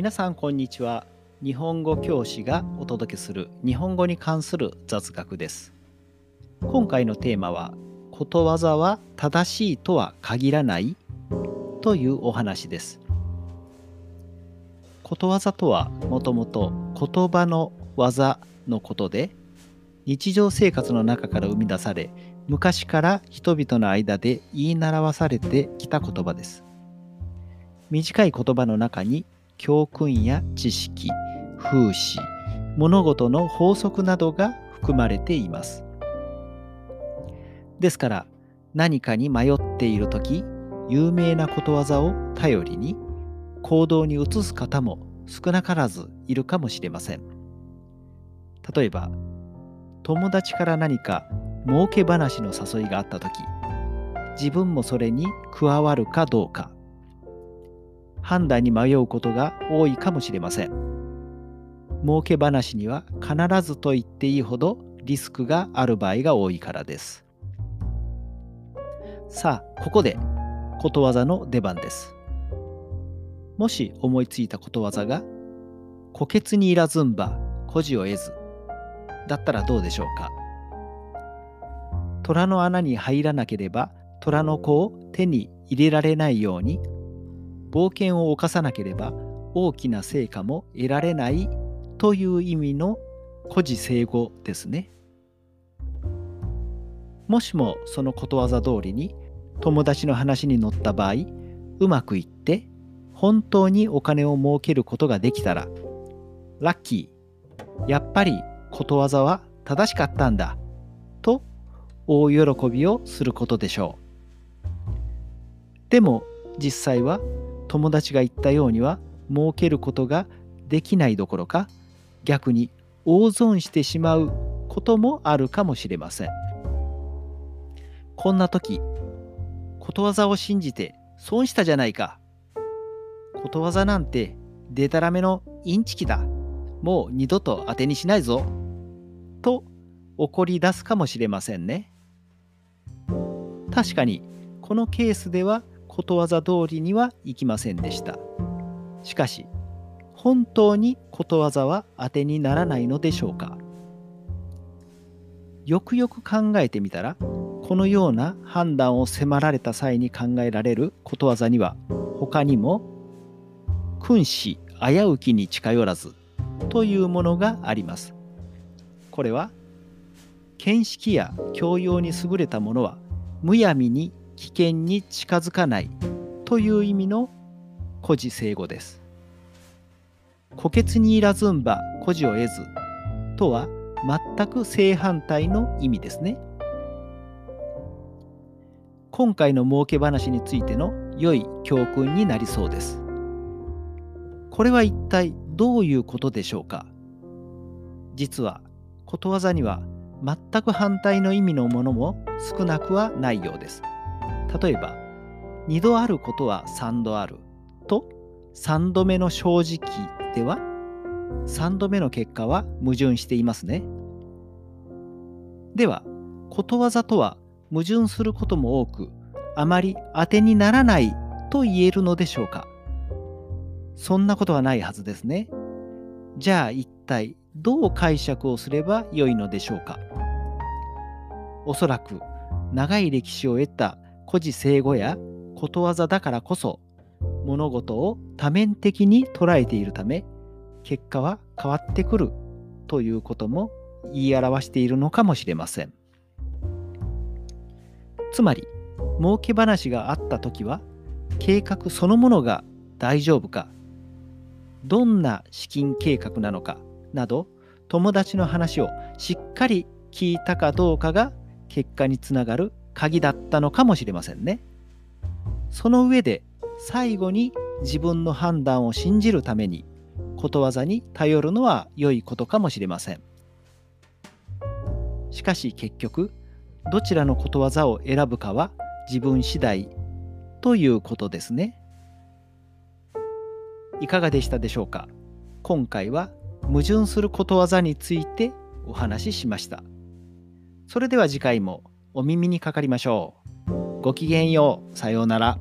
皆さんこんにちは。日本語教師がお届けする日本語に関する雑学です。今回のテーマはことわざは正しいとは限らない？というお話です。ことわざとはもともと言葉の技のことで日常生活の中から生み出され昔から人々の間で言い習わされてきた言葉です。短い言葉の中に教訓や知識風刺物事の法則などが含まれています。ですから何かに迷っている時有名なことわざを頼りに行動に移す方も少なからずいるかもしれません。例えば友達から何か儲け話の誘いがあった時自分もそれに加わるかどうか。判断に迷うことが多いかもしれません。儲け話には必ずと言っていいほどリスクがある場合が多いからです。さあここでことわざの出番です。もし思いついたことわざが「虎穴にいらずんば孤児を得ず」だったらどうでしょうか？虎の穴に入らなければ虎の子を手に入れられないように冒険を犯さなければ大きな成果も得られないという意味の孤児生語ですね。もしもそのことわざ通りに友達の話に乗った場合うまくいって本当にお金を儲けることができたらラッキーやっぱりことわざは正しかったんだと大喜びをすることでしょう。でも実際は友達が言ったようには儲けることができないどころか逆に大損してしまうこともあるかもしれません。こんな時ことわざを信じて損したじゃないか。ことわざなんてデタラメのインチキだ。もう二度と当てにしないぞ。と怒り出すかもしれませんね。確かにこのケースではことわざ通りにはいきませんでしたしかし本当にことわざは当てにならないのでしょうかよくよく考えてみたらこのような判断を迫られた際に考えられることわざには他にも「君子危うきに近寄らず」というものがあります。これは見識や教養に優れた者はむやみに危険に近づかないという意味の孤児生語です。虎穴にいらずんば孤児を得ずとは全く正反対の意味ですね。今回の儲け話についての良い教訓になりそうです。これは一体どういうことでしょうか？実はことわざには全く反対の意味のものも少なくはないようです。例えば2度あることは3度あると3度目の正直では3度目の結果は矛盾していますね。ではことわざとは矛盾することも多くあまり当てにならないと言えるのでしょうかそんなことはないはずですね。じゃあ一体どう解釈をすればよいのでしょうかおそらく長い歴史を得た古事成語やことわざだからこそ物事を多面的に捉えているため結果は変わってくるということも言い表しているのかもしれませんつまり儲け話があった時は計画そのものが大丈夫かどんな資金計画なのかなど友達の話をしっかり聞いたかどうかが結果につながる鍵だったのかもしれませんね。その上で最後に自分の判断を信じるためにことわざに頼るのは良いことかもしれません。しかし結局どちらのことわざを選ぶかは自分次第ということですね。いかがでしたでしょうか？今回は矛盾することわざについてお話ししました。それでは次回もお耳にかかりましょう。ごきげんよう。さようなら。